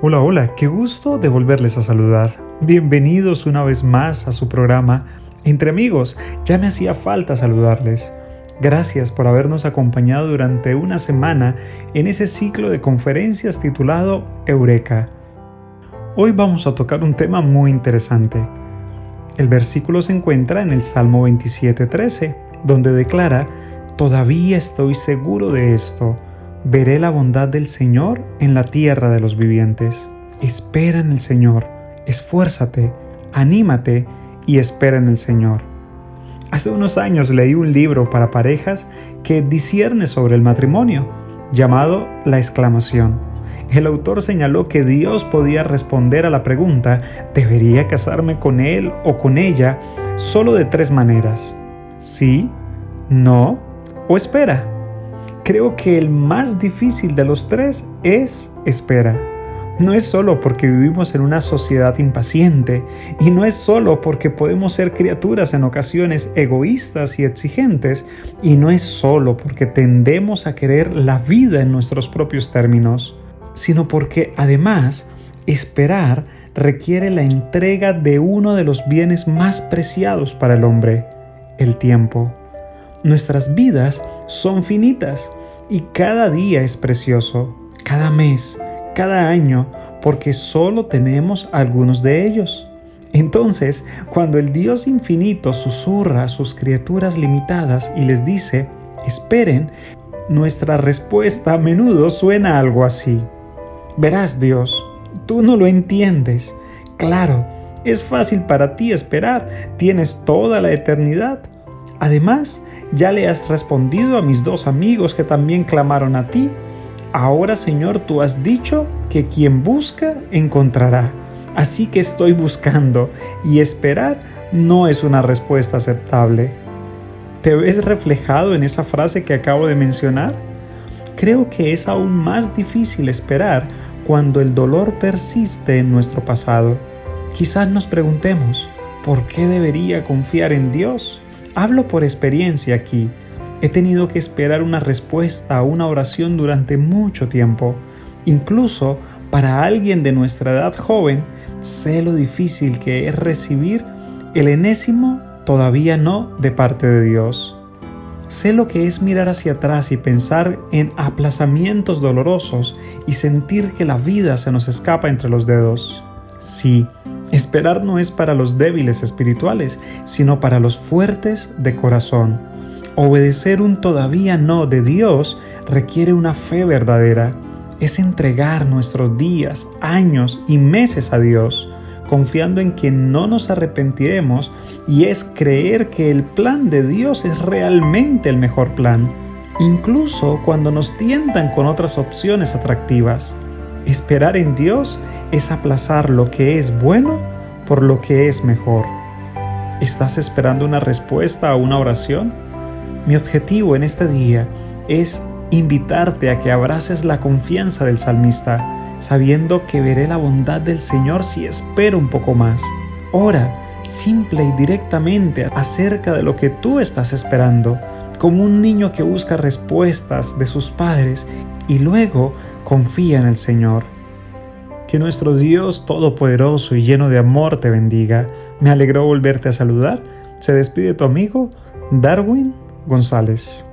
Hola, hola, qué gusto de volverles a saludar. Bienvenidos una vez más a su programa Entre amigos. Ya me hacía falta saludarles. Gracias por habernos acompañado durante una semana en ese ciclo de conferencias titulado Eureka. Hoy vamos a tocar un tema muy interesante. El versículo se encuentra en el Salmo 27.13, donde declara, Todavía estoy seguro de esto Veré la bondad del Señor en la tierra de los vivientes. Espera en el Señor, esfuérzate, anímate y espera en el Señor. Hace unos años leí un libro para parejas que discierne sobre el matrimonio, llamado La exclamación. El autor señaló que Dios podía responder a la pregunta, ¿debería casarme con él o con ella? solo de tres maneras. Sí, no o espera. Creo que el más difícil de los tres es espera. No es solo porque vivimos en una sociedad impaciente y no es solo porque podemos ser criaturas en ocasiones egoístas y exigentes y no es solo porque tendemos a querer la vida en nuestros propios términos, sino porque además esperar requiere la entrega de uno de los bienes más preciados para el hombre, el tiempo. Nuestras vidas son finitas y cada día es precioso, cada mes, cada año, porque solo tenemos algunos de ellos. Entonces, cuando el Dios infinito susurra a sus criaturas limitadas y les dice, esperen, nuestra respuesta a menudo suena algo así. Verás Dios, tú no lo entiendes. Claro, es fácil para ti esperar, tienes toda la eternidad. Además, ya le has respondido a mis dos amigos que también clamaron a ti. Ahora, Señor, tú has dicho que quien busca, encontrará. Así que estoy buscando y esperar no es una respuesta aceptable. ¿Te ves reflejado en esa frase que acabo de mencionar? Creo que es aún más difícil esperar cuando el dolor persiste en nuestro pasado. Quizás nos preguntemos, ¿por qué debería confiar en Dios? Hablo por experiencia aquí. He tenido que esperar una respuesta a una oración durante mucho tiempo. Incluso para alguien de nuestra edad joven, sé lo difícil que es recibir el enésimo todavía no de parte de Dios. Sé lo que es mirar hacia atrás y pensar en aplazamientos dolorosos y sentir que la vida se nos escapa entre los dedos. Sí, Esperar no es para los débiles espirituales, sino para los fuertes de corazón. Obedecer un todavía no de Dios requiere una fe verdadera. Es entregar nuestros días, años y meses a Dios, confiando en que no nos arrepentiremos y es creer que el plan de Dios es realmente el mejor plan, incluso cuando nos tientan con otras opciones atractivas. Esperar en Dios es aplazar lo que es bueno por lo que es mejor. ¿Estás esperando una respuesta a una oración? Mi objetivo en este día es invitarte a que abraces la confianza del salmista, sabiendo que veré la bondad del Señor si espero un poco más. Ora simple y directamente acerca de lo que tú estás esperando, como un niño que busca respuestas de sus padres y luego confía en el Señor. Que nuestro Dios Todopoderoso y lleno de amor te bendiga. Me alegró volverte a saludar. Se despide tu amigo Darwin González.